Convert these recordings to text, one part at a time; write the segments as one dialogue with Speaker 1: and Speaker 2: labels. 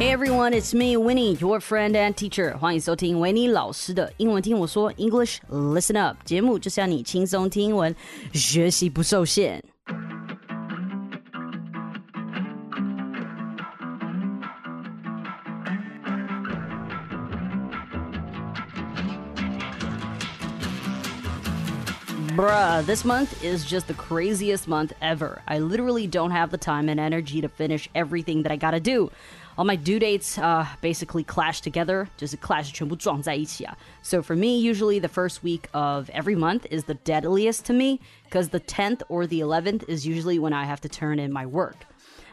Speaker 1: Hey everyone, it's me, Winnie, your friend and teacher. 欢迎收听维尼老师的英文听我说 English Listen Up 节目，就是要你轻松听英文，学习不受限。Bruh, this month is just the craziest month ever. I literally don't have the time and energy to finish everything that I gotta do. all my due dates uh, basically clash together. Just clash So for me, usually the first week of every month is the deadliest to me because the 10th or the 11th is usually when I have to turn in my work.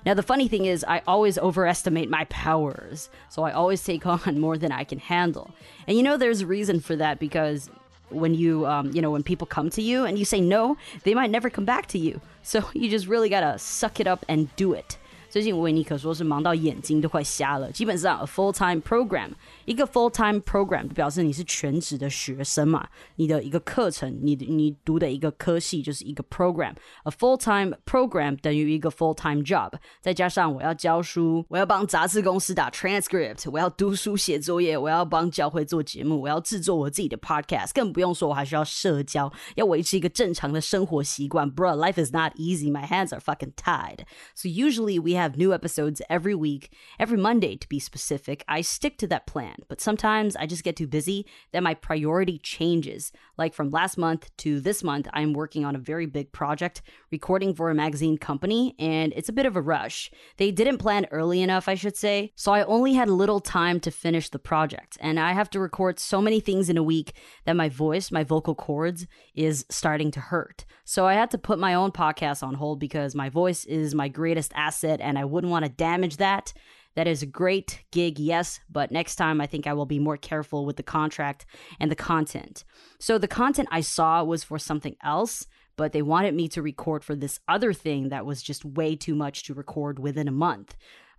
Speaker 1: Now, the funny thing is, I always overestimate my powers, so I always take on more than I can handle. And you know, there's a reason for that because when you, um, you know, when people come to you and you say no, they might never come back to you. So you just really gotta suck it up and do it. 最近维尼可说是忙到眼睛都快瞎了。基本上，a full time program，一个 full time program 表示你是全职的学生嘛。你的一个课程，你你读的一个科系就是一个 program。a full time program 等于一个 full time job。再加上我要教书，我要帮杂志公司打 transcript，我要读书写作业，我要帮教会做节目，我要制作我自己的 podcast。更不用说，我还需要社交，要维持一个正常的生活习惯。Bro, life is not easy. My hands are fucking tied. So usually we have new episodes every week, every Monday to be specific. I stick to that plan, but sometimes I just get too busy that my priority changes. Like from last month to this month, I'm working on a very big project, recording for a magazine company, and it's a bit of a rush. They didn't plan early enough, I should say, so I only had little time to finish the project, and I have to record so many things in a week that my voice, my vocal cords, is starting to hurt. So I had to put my own podcast on hold because my voice is my greatest asset and I wouldn't want to damage that. That is a great gig, yes, but next time I think I will be more careful with the contract and the content. So the content I saw was for something else, but they wanted me to record for this other thing that was just way too much to record within a month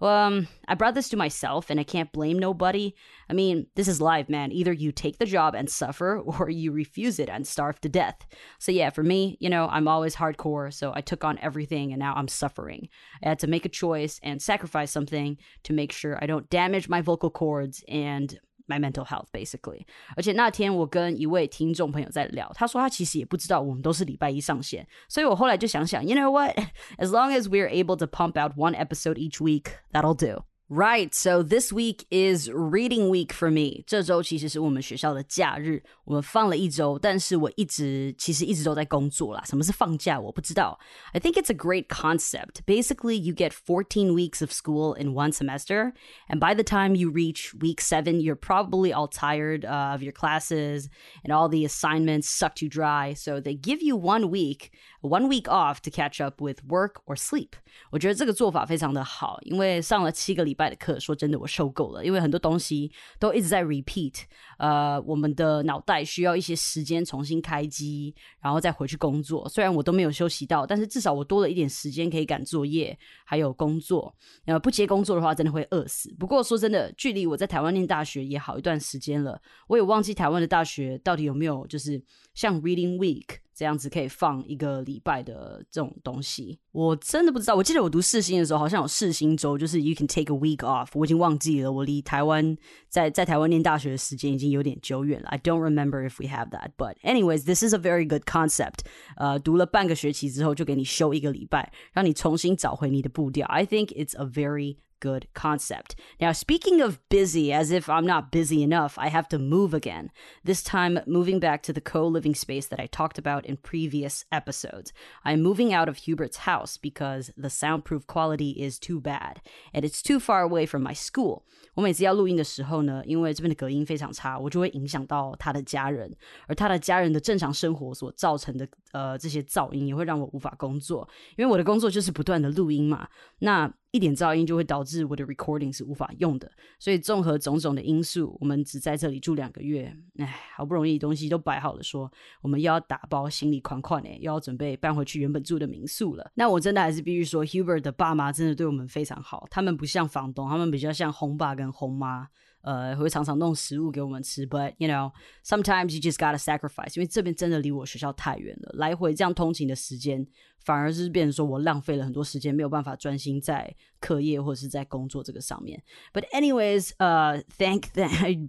Speaker 1: um, I brought this to myself and I can't blame nobody. I mean, this is live, man. Either you take the job and suffer or you refuse it and starve to death. So, yeah, for me, you know, I'm always hardcore. So I took on everything and now I'm suffering. I had to make a choice and sacrifice something to make sure I don't damage my vocal cords and my mental health basically。而且那天我跟一位听众朋友在聊，他说他其实也不知道我们都是礼拜一上线，所以我后来就想想，you know what? As long as we're able to pump out one episode each week, that'll do. Right, so this week is reading week for me. 这周其实是我们学校的假日，我们放了一周，但是我一直其实一直都在工作啦。什么是放假？我不知道。I think it's a great concept. Basically, you get 14 weeks of school in one semester, and by the time you reach week seven, you're probably all tired uh, of your classes and all the assignments sucked you dry. So they give you one week, one week off to catch up with work or sleep. 我觉得这个做法非常的好，因为上了七个礼 拜的课，说真的，我受够了，因为很多东西都一直在 repeat。呃，我们的脑袋需要一些时间重新开机，然后再回去工作。虽然我都没有休息到，但是至少我多了一点时间可以赶作业，还有工作。呃，不接工作的话，真的会饿死。不过说真的，距离我在台湾念大学也好一段时间了，我也忘记台湾的大学到底有没有就是像 Reading Week。这样子可以放一个礼拜的这种东西，我真的不知道。我记得我读四星的时候，好像有四星周，就是 you can take a week off。我已经忘记了，我离台湾在在台湾念大学的时间已经有点久远了。I don't remember if we have that, but anyways, this is a very good concept. 呃，读了半个学期之后，就给你休一个礼拜，让你重新找回你的步调。I think it's a very good concept. Now, speaking of busy, as if I'm not busy enough, I have to move again. This time, moving back to the co living space that I talked about in previous episodes. I'm moving out of Hubert's house because the soundproof quality is too bad and it's too far away from my school. 我每次要录音的时候呢，因为这边的隔音非常差，我就会影响到他的家人，而他的家人的正常生活所造成的 呃这些噪音也会让我无法工作，因为我的工作就是不断的录音嘛。那一点噪音就会导致我的 recording 是无法用的，所以综合种种的因素，我们只在这里住两个月，唉，好不容易东西都摆好了，说我们又要打包行李款款诶，又要准备搬回去原本住的民宿了。那我真的还是必须说，Hubert 的爸妈真的对我们非常好，他们不像房东，他们比较像红爸跟红妈。呃，会常常弄食物给我们吃。But you know, sometimes you just gotta sacrifice，因为这边真的离我学校太远了，来回这样通勤的时间。反而是变成说我浪费了很多时间，没有办法专心在课业或者是在工作这个上面。But anyways, uh, thank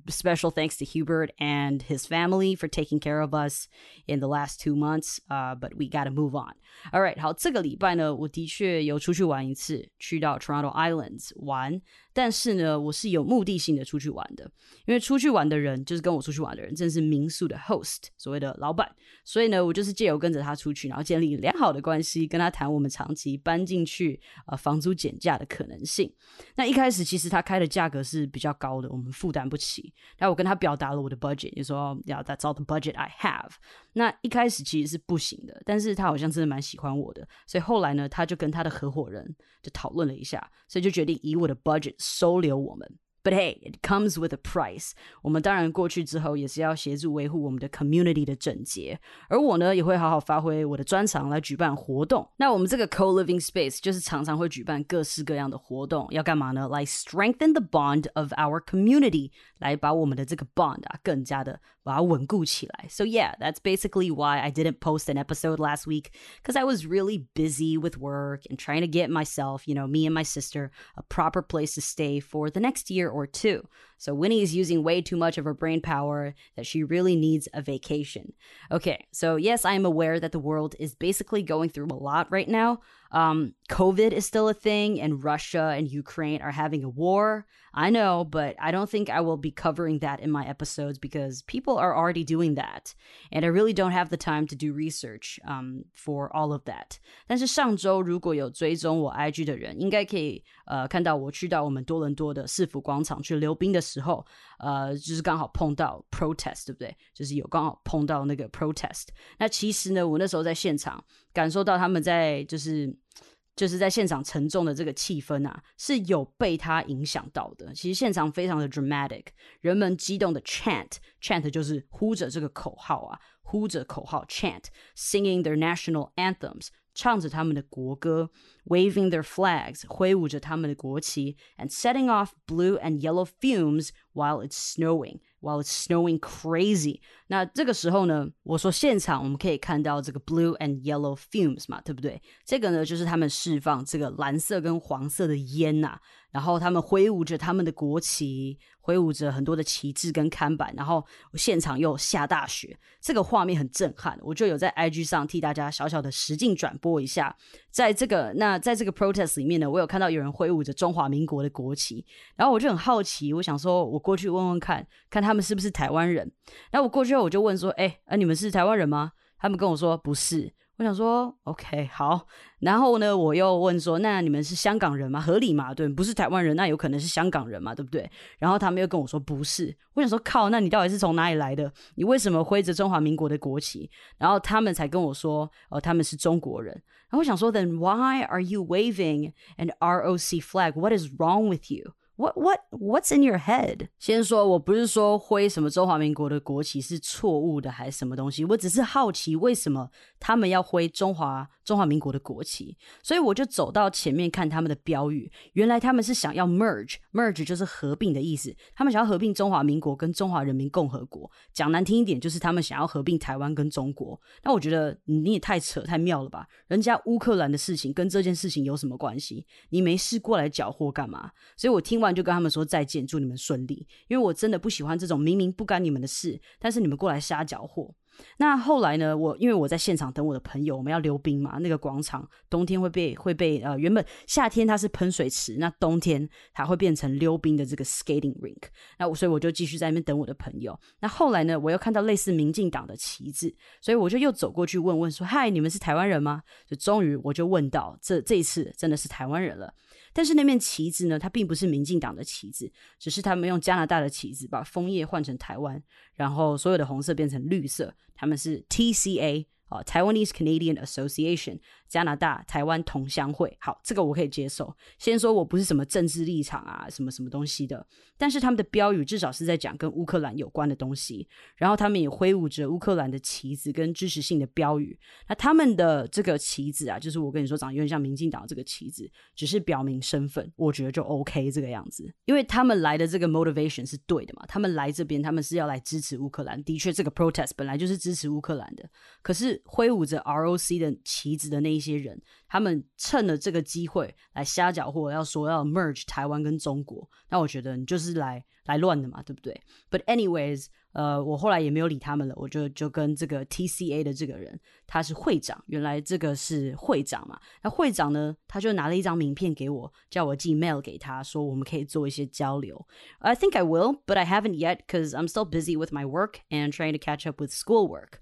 Speaker 1: special thanks to Hubert and his family for taking care of us in the last two months. Uh, but we gotta move on. All right，好，这个礼拜呢，我的确有出去玩一次，去到 Toronto Islands 玩。但是呢，我是有目的性的出去玩的，因为出去玩的人就是跟我出去玩的人，正是民宿的 host，所谓的老板。所以呢，我就是借由跟着他出去，然后建立良好的关 跟他谈我们长期搬进去呃房租减价的可能性。那一开始其实他开的价格是比较高的，我们负担不起。然后我跟他表达了我的 budget，就说要 that's all the budget I have。那一开始其实是不行的，但是他好像真的蛮喜欢我的，所以后来呢，他就跟他的合伙人就讨论了一下，所以就决定以我的 budget 收留我们。But hey, it comes with a price. 我们当然过去之后也是要协助维护我们的 community 的整洁，而我呢也会好好发挥我的专长来举办活动。那我们这个 co-living space 就是常常会举办各式各样的活动，要干嘛呢？来 strengthen the bond of our community，来把我们的这个 bond 啊更加的把它稳固起来。So yeah, that's basically why I didn't post an episode last week because I was really busy with work and trying to get myself, you know, me and my sister a proper place to stay for the next year or two. So Winnie is using way too much of her brain power that she really needs a vacation. Okay, so yes, I am aware that the world is basically going through a lot right now. Um, COVID is still a thing, and Russia and Ukraine are having a war. I know, but I don't think I will be covering that in my episodes because people are already doing that, and I really don't have the time to do research um, for all of that. 但是上周如果有追踪我 IG 的人，应该可以呃看到我去到我们多伦多的市府广场去溜冰的 时候，呃，就是刚好碰到 protest，对不对？就是有刚好碰到那个 protest。那其实呢，我那时候在现场感受到他们在就是就是在现场沉重的这个气氛啊，是有被他影响到的。其实现场非常的 dramatic，人们激动的 chant，chant 就是呼着这个口号啊，呼着口号 chant，singing their national anthems。唱着他们的国歌，waving their flags，挥舞着他们的国旗，and setting off blue and yellow fumes while it's snowing。 While it's snowing crazy。那这个时候呢，我说现场我们可以看到这个 blue and yellow fumes 嘛，对不对？这个呢就是他们释放这个蓝色跟黄色的烟呐、然后他们挥舞着他们的国旗，挥舞着很多的旗帜跟看板，然后现场又下大雪，这个画面很震撼。我就有在 IG 上替大家小小的实境转播一下，在这个那在这个 protest 里面呢，我有看到有人挥舞着中华民国的国旗，然后我就很好奇，我想说我过去问问看看他们是不是台湾人。然后我过去后我就问说，哎，啊你们是台湾人吗？他们跟我说不是。我想说，OK，好。然后呢，我又问说，那你们是香港人吗？合理嘛？对，不是台湾人，那有可能是香港人嘛？对不对？然后他们又跟我说不是。我想说，靠，那你到底是从哪里来的？你为什么挥着中华民国的国旗？然后他们才跟我说，哦，他们是中国人。然后我想说，Then why are you waving an ROC flag? What is wrong with you? What what what's in your head？先说，我不是说挥什么中华民国的国旗是错误的还是什么东西，我只是好奇为什么他们要挥中华中华民国的国旗，所以我就走到前面看他们的标语。原来他们是想要 merge，merge 就是合并的意思。他们想要合并中华民国跟中华人民共和国。讲难听一点，就是他们想要合并台湾跟中国。那我觉得你也太扯太妙了吧？人家乌克兰的事情跟这件事情有什么关系？你没事过来搅和干嘛？所以我听完。就跟他们说再见，祝你们顺利。因为我真的不喜欢这种明明不干你们的事，但是你们过来瞎搅和。那后来呢？我因为我在现场等我的朋友，我们要溜冰嘛。那个广场冬天会被会被呃，原本夏天它是喷水池，那冬天它会变成溜冰的这个 skating rink。那我所以我就继续在那边等我的朋友。那后来呢，我又看到类似民进党的旗帜，所以我就又走过去问问说：“嗨，你们是台湾人吗？”就终于我就问到，这这一次真的是台湾人了。但是那面旗帜呢，它并不是民进党的旗帜，只是他们用加拿大的旗帜把枫叶换成台湾，然后所有的红色变成绿色。他们是 TCA 啊，Taiwanese Canadian Association 加拿大台湾同乡会。好，这个我可以接受。先说我不是什么政治立场啊，什么什么东西的，但是他们的标语至少是在讲跟乌克兰有关的东西。然后他们也挥舞着乌克兰的旗子跟支持性的标语。那他们的这个旗子啊，就是我跟你说长得有点像民进党这个旗子，只是表明身份，我觉得就 OK 这个样子。因为他们来的这个 motivation 是对的嘛，他们来这边他们是要来支持乌克兰。的确，这个 protest 本来就是支持乌克兰的，可是。挥舞着 ROC 的旗子的那一些人，他们趁了这个机会来瞎搅和，要说要 merge 台湾跟中国。那我觉得你就是来来乱的嘛，对不对？But anyways。呃，我后来也没有理他们了，我就就跟这个 TCA 的这个人，他是会长，原来这个是会长嘛。那会长呢，他就拿了一张名片给我，叫我寄 mail 给他，说我们可以做一些交流。I think I will, but I haven't yet，cause I'm still busy with my work and trying to catch up with schoolwork.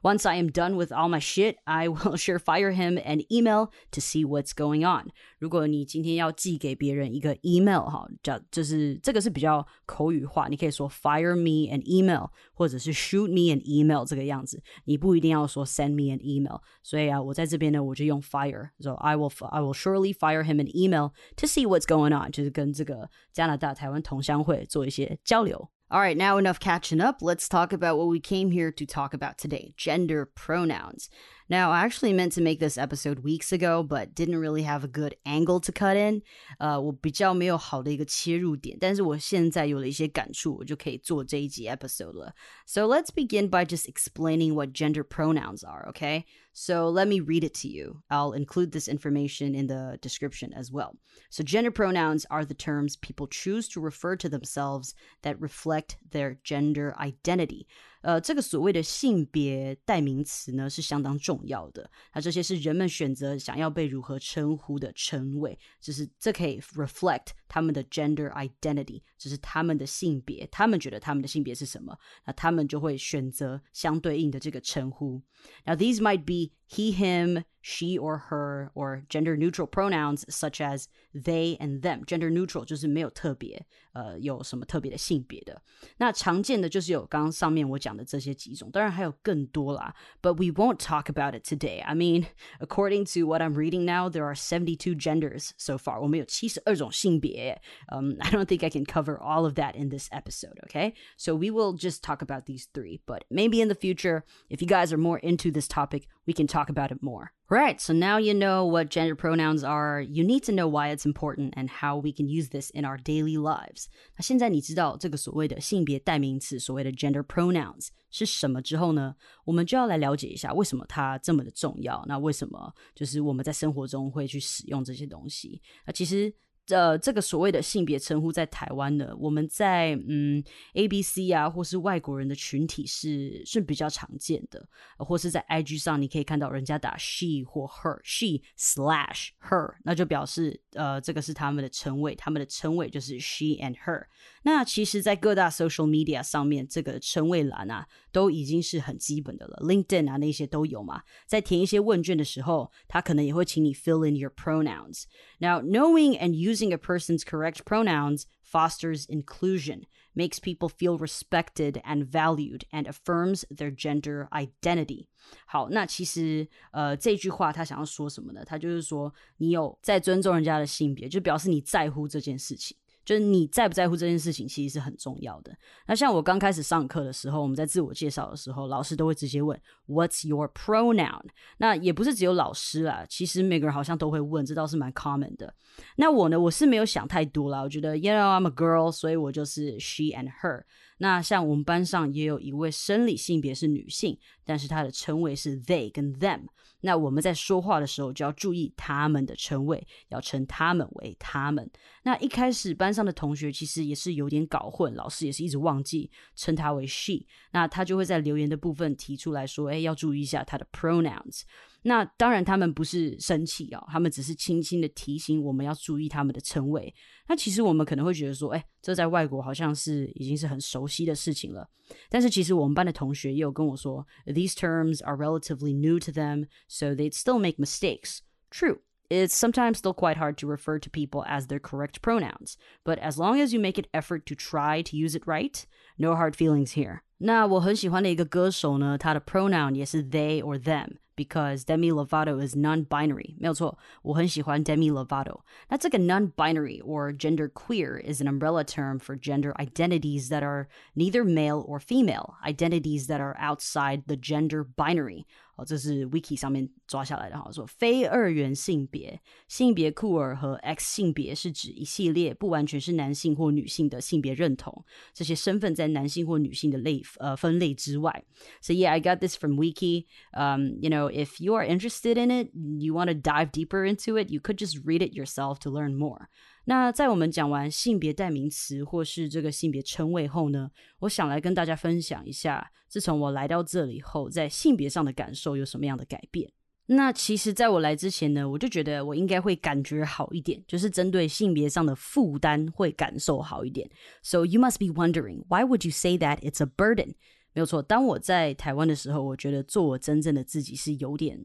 Speaker 1: Once I am done with all my shit, I will sure fire him an email to see what's going on. 如果你今天要寄给别人一个 email 哈，叫就是这个是比较口语化，你可以说 fire me an email，或者是 shoot me an email 这个样子，你不一定要说 send me an email。所以啊，我在这边呢，我就用 fire，so I will I will surely fire him an email to see what's going on，就是跟这个加拿大台湾同乡会做一些交流。 All right, now enough catching up. Let's talk about what we came here to talk about today gender pronouns. Now, I actually meant to make this episode weeks ago, but didn't really have a good angle to cut in. 呃，我比较没有好的一个切入点，但是我现在有了一些感触，我就可以做这一集 episode 了。So let's begin by just explaining what gender pronouns are, okay? So let me read it to you. I'll include this information in the description as well. So gender pronouns are the terms people choose to refer to themselves that reflect their gender identity. 呃，这个所谓的性别代名词呢，是相当重要的。那这些是人们选择想要被如何称呼的称谓，就是这可以 reflect 他们的 gender identity，就是他们的性别，他们觉得他们的性别是什么，那他们就会选择相对应的这个称呼。Now these might be he, him, she or her, or gender neutral pronouns such as they and them. Gender neutral 就是没有特别，呃，有什么特别的性别的。那常见的就是有刚刚上面我讲的这些几种，当然还有更多啦。But we won't talk about it today. I mean, according to what I'm reading now, there are 72 genders so far. 我们有七十二种性别。 Um, I don't think I can cover all of that in this episode. Okay, so we will just talk about these three. But maybe in the future, if you guys are more into this topic, we can talk about it more. Right, so now you know what gender pronouns are. You need to know why it's important and how we can use this in our daily lives. 那现在你知道这个所谓的性别代名词，所谓的 gender pronouns 是什么之后呢？我们就要来了解一下为什么它这么的重要。那为什么就是我们在生活中会去使用这些东西？那其实 呃，这个所谓的性别称呼在台湾呢，我们在嗯 A B C 啊，或是外国人的群体是是比较常见的，或是在 I G 上你可以看到人家打 she 或 her，she slash her，那就表示呃这个是他们的称谓，他们的称谓就是 she and her。那其实，在各大 social media 上面，这个称谓栏啊，都已经是很基本的了。LinkedIn 啊，那些都有嘛。在填一些问卷的时候，他可能也会请你 fill in your pronouns. Now, knowing and using a person's correct pronouns fosters inclusion, makes people feel respected and valued, and affirms their gender identity. 好，那其实呃，这句话他想要说什么呢？他就是说，你有在尊重人家的性别，就表示你在乎这件事情。 就是你在不在乎这件事情，其实是很重要的。那像我刚开始上课的时候，我们在自我介绍的时候，老师都会直接问 "What's your pronoun？" 那也不是只有老师啦，其实每个人好像都会问，这倒是蛮 common 的。那我呢，我是没有想太多啦，我觉得 You know I'm a girl，所以我就是 she and her。那像我们班上也有一位生理性别是女性，但是她的称谓是 they 跟 them。那我们在说话的时候就要注意他们的称谓，要称他们为他们。那一开始班上的同学其实也是有点搞混，老师也是一直忘记称他为 she，那他就会在留言的部分提出来说，哎，要注意一下他的 pronouns。那当然，他们不是生气哦，他们只是轻轻的提醒我们要注意他们的称谓。那其实我们可能会觉得说，哎，这在外国好像是已经是很熟悉的事情了。但是其实我们班的同学也有跟我说 ，these terms are relatively new to them, so they'd still make mistakes. True. It's sometimes still quite hard to refer to people as their correct pronouns, but as long as you make an effort to try to use it right, no hard feelings here. 那我很喜欢的一个歌手呢，他的 pronoun 也是 they or them。 because Demi Lovato is non-binary. 没有错，我很喜欢 Demi Lovato. 那这个 non-binary or gender queer is an umbrella term for gender identities that are neither male or female, identities that are outside the gender binary. 哦，这是 Wiki 上面抓下来的哈，说非二元性别、性别酷儿和 X 性别是指一系列不完全是男性或女性的性别认同，这些身份在男性或女性的类呃分类之外。So yeah, I got this from Wiki. Um, you know, if you are interested in it, you want to dive deeper into it, you could just read it yourself to learn more. 那在我们讲完性别代名词或是这个性别称谓后呢，我想来跟大家分享一下，自从我来到这里后，在性别上的感受有什么样的改变。那其实，在我来之前呢，我就觉得我应该会感觉好一点，就是针对性别上的负担会感受好一点。So you must be wondering, why would you say that it's a burden? 没有错，当我在台湾的时候，我觉得做我真正的自己是有点。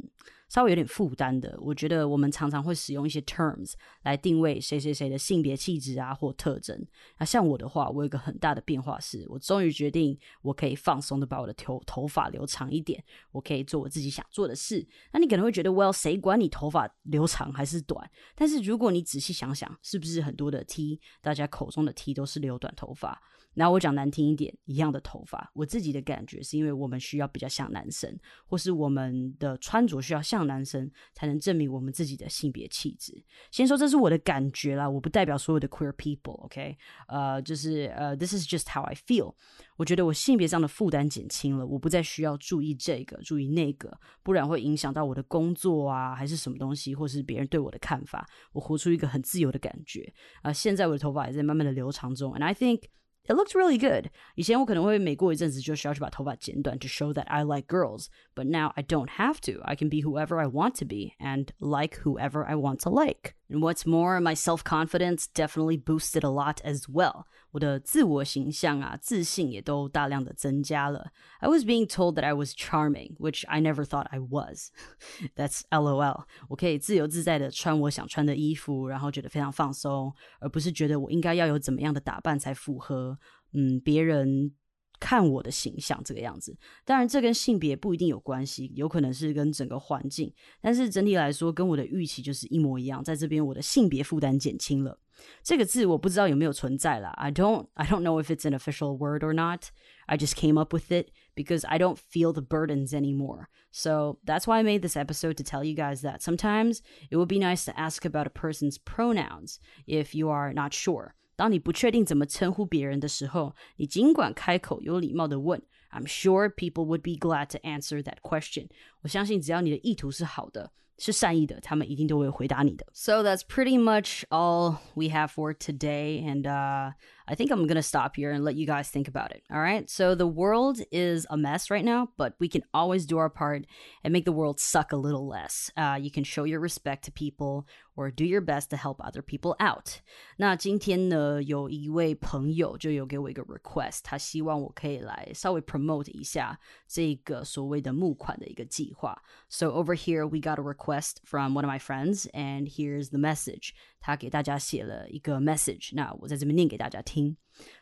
Speaker 1: 稍微有点负担的，我觉得我们常常会使用一些 terms 来定位谁谁谁的性别气质啊或特征。那像我的话，我有一个很大的变化是，我终于决定我可以放松的把我的头头发留长一点，我可以做我自己想做的事。那你可能会觉得，Well，谁管你头发留长还是短？但是如果你仔细想想，是不是很多的 T，大家口中的 T 都是留短头发？那我讲难听一点，一样的头发，我自己的感觉是因为我们需要比较像男生，或是我们的穿着需要像男生，才能证明我们自己的性别气质。先说这是我的感觉啦，我不代表所有的 queer people，OK？呃，就是呃，this is just how I feel。我觉得我性别上的负担减轻了，我不再需要注意这个，注意那个，不然会影响到我的工作啊，还是什么东西，或是别人对我的看法。我活出一个很自由的感觉啊。现在我的头发也在慢慢的留长中，and I think。it looks really good. 以前我可能会每过一阵子就需要去把头发剪短 to show that I like girls, but now I don't have to. I can be whoever I want to be and like whoever I want to like. And what's more, my self confidence definitely boosted a lot as well. 我的自我形象啊，自信也都大量的增加了。I was being told that I was charming, which I never thought I was. That's LOL. 我可以自由自在的穿我想穿的衣服，然后觉得非常放松，而不是觉得我应该要有怎么样的打扮才符合嗯别人 看我的形象这个样子。当然，这跟性别不一定有关系，有可能是跟整个环境。但是整体来说，跟我的预期就是一模一样。在这边，我的性别负担减轻了。这个字我不知道有没有存在啦。I don't I don't know if it's an official word or not. I just came up with it because I don't feel the burdens anymore. So that's why I made this episode to tell you guys that sometimes it would be nice to ask about a person's pronouns if you are not sure. 当你不确定怎么称呼别人的时候，你尽管开口有礼貌的问。I'm sure people would be glad to answer that question. 我相信只要你的意图是好的，是善意的，他们一定都会回答你的。So that's pretty much all we have for today, and uh, I think I'm gonna stop here and let you guys think about it. All right. So the world is a mess right now, but we can always do our part and make the world suck a little less. Uh, you can show your respect to people or do your best to help other people out. 那今天呢，有一位朋友就有给我一个 request，他希望我可以来稍微 promote 一下这个所谓的募款的一个计划。So over here we got a request Quest from one of my friends, and here's the message. 他给大家写了一个 message，那我在这边念给大家听。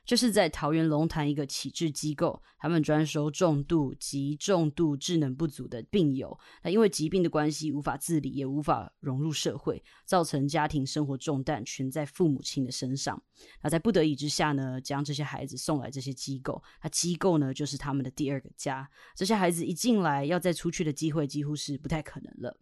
Speaker 1: 就是在桃园龙潭一个启智机构，他们专收重度及重度智能不足的病友。那因为疾病的关系，无法自理，也无法融入社会，造成家庭生活重担全在父母亲的身上。那在不得已之下呢，将这些孩子送来这些机构。那机构呢，就是他们的第二个家。这些孩子一进来，要再出去的机会几乎是不太可能了。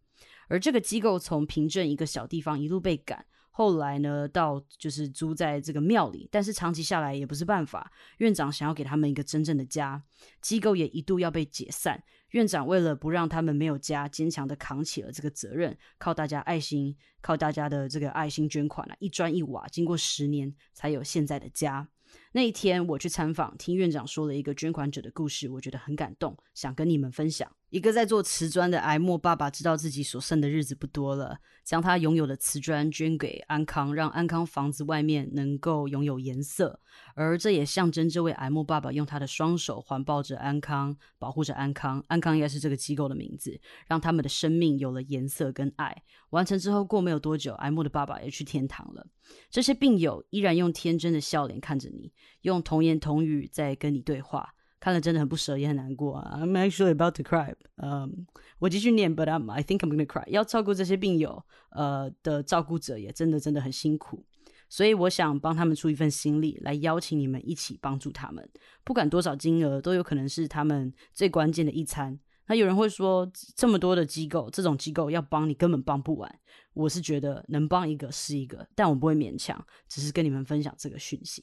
Speaker 1: 而这个机构从平镇一个小地方一路被赶。后来呢，到就是租在这个庙里，但是长期下来也不是办法。院长想要给他们一个真正的家，机构也一度要被解散。院长为了不让他们没有家，坚强的扛起了这个责任，靠大家爱心，靠大家的这个爱心捐款啊，一砖一瓦，经过十年才有现在的家。那一天我去参访，听院长说了一个捐款者的故事，我觉得很感动，想跟你们分享。一个在做瓷砖的癌末爸爸，知道自己所剩的日子不多了，将他拥有的瓷砖捐给安康，让安康房子外面能够拥有颜色。而这也象征这位癌末爸爸用他的双手环抱着安康，保护着安康。安康应该是这个机构的名字，让他们的生命有了颜色跟爱。完成之后，过没有多久，癌末的爸爸也去天堂了。这些病友依然用天真的笑脸看着你，用童言童语在跟你对话。看了真的很不舍，也很难过啊。I'm actually about to cry。嗯，我继续念，But I'm I think I'm gonna cry。要照顾这些病友，呃的照顾者也真的真的很辛苦。所以我想帮他们出一份心力，来邀请你们一起帮助他们。不管多少金额，都有可能是他们最关键的一餐。那有人会说，这么多的机构，这种机构要帮你根本帮不完。我是觉得能帮一个是一个，但我不会勉强，只是跟你们分享这个讯息。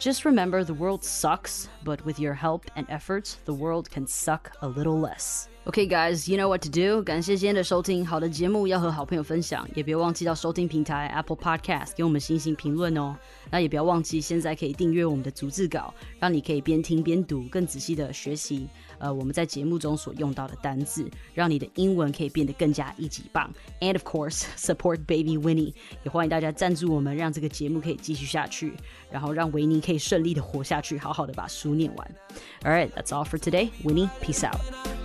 Speaker 1: Just remember the world sucks, but with your help and efforts, the world can suck a little less. Okay, guys, you know what to do. 感谢今天的收听，好的节目要和好朋友分享，也别忘记到收听平台 Apple Podcast 给我们星星评论哦。 那也不要忘记，现在可以订阅我们的逐字稿，让你可以边听边读，更仔细的学习呃我们在节目中所用到的单字，让你的英文可以变得更加一级棒。And of course, support Baby Winnie，也欢迎大家赞助我们，让这个节目可以继续下去，然后让维尼可以顺利的活下去，好好的把书念完。All right, that's all for today. Winnie, peace out.